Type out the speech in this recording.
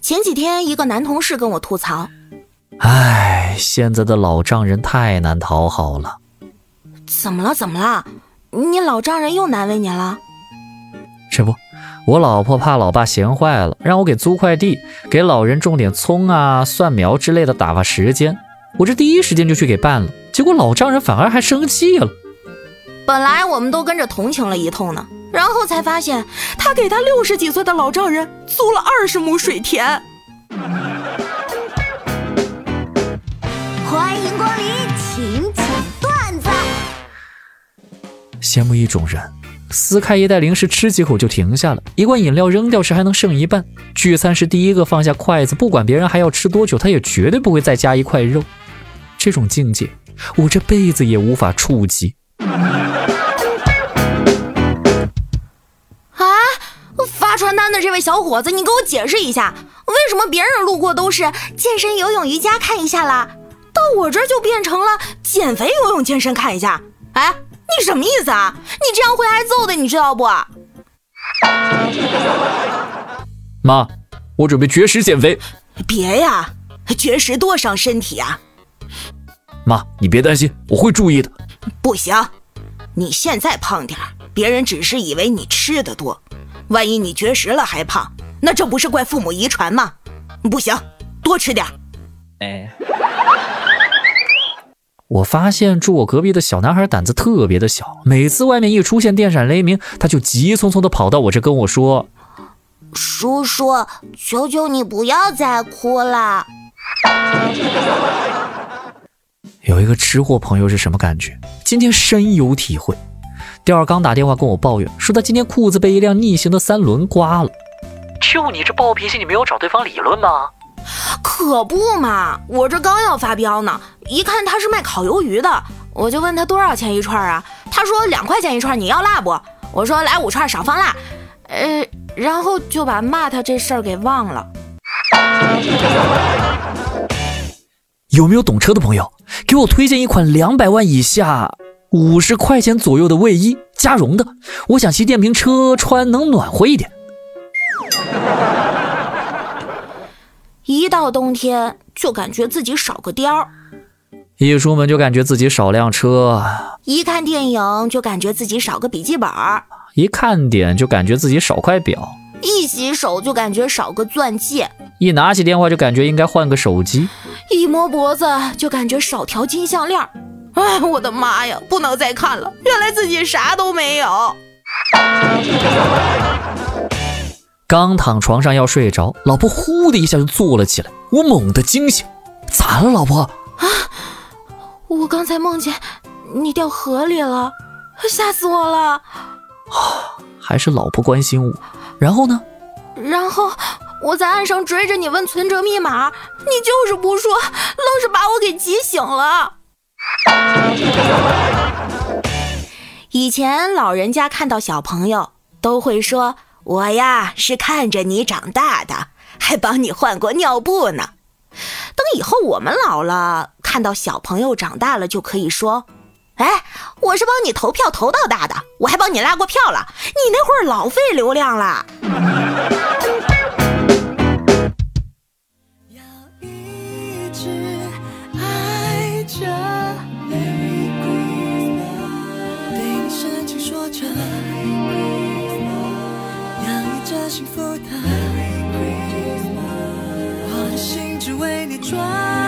前几天一个男同事跟我吐槽：“哎，现在的老丈人太难讨好了。”怎么了？怎么了？你老丈人又难为你了？这不，我老婆怕老爸闲坏了，让我给租块地，给老人种点葱啊、蒜苗之类的打发时间。我这第一时间就去给办了，结果老丈人反而还生气了。本来我们都跟着同情了一通呢，然后才发现他给他六十几岁的老丈人租了二十亩水田。欢迎光临，请讲段子。羡慕一种人，撕开一袋零食吃几口就停下了，一罐饮料扔掉时还能剩一半，聚餐时第一个放下筷子，不管别人还要吃多久，他也绝对不会再加一块肉。这种境界，我这辈子也无法触及。传单的这位小伙子，你给我解释一下，为什么别人路过都是健身、游泳、瑜伽看一下啦，到我这儿就变成了减肥、游泳、健身看一下？哎，你什么意思啊？你这样会挨揍的，你知道不？妈，我准备绝食减肥。别呀，绝食多伤身体啊！妈，你别担心，我会注意的。不行，你现在胖点儿，别人只是以为你吃的多，万一你绝食了还胖，那这不是怪父母遗传吗？不行，多吃点儿。哎，我发现住我隔壁的小男孩胆子特别的小，每次外面一出现电闪雷鸣，他就急匆匆的跑到我这跟我说：“叔叔，求求你不要再哭了。”有一个吃货朋友是什么感觉？今天深有体会。吊儿刚打电话跟我抱怨，说他今天裤子被一辆逆行的三轮刮了。就你这暴脾气，你没有找对方理论吗？可不嘛，我这刚要发飙呢，一看他是卖烤鱿鱼的，我就问他多少钱一串啊？他说两块钱一串，你要辣不？我说来五串，少放辣。呃，然后就把骂他这事儿给忘了。有没有懂车的朋友，给我推荐一款两百万以下、五十块钱左右的卫衣，加绒的。我想骑电瓶车穿能暖和一点。一到冬天就感觉自己少个貂儿，一出门就感觉自己少辆车，一看电影就感觉自己少个笔记本，一看点就感觉自己少块表。一洗手就感觉少个钻戒，一拿起电话就感觉应该换个手机，一摸脖子就感觉少条金项链。哎，我的妈呀，不能再看了，原来自己啥都没有。刚躺床上要睡着，老婆呼的一下就坐了起来，我猛地惊醒，咋了，老婆？啊，我刚才梦见你掉河里了，吓死我了。啊，还是老婆关心我。然后呢？然后我在岸上追着你问存折密码，你就是不说，愣是把我给急醒了。以前老人家看到小朋友都会说：“我呀是看着你长大的，还帮你换过尿布呢。”等以后我们老了，看到小朋友长大了，就可以说。哎，我是帮你投票投到大的，我还帮你拉过票了。你那会儿老费流量了。是为你转。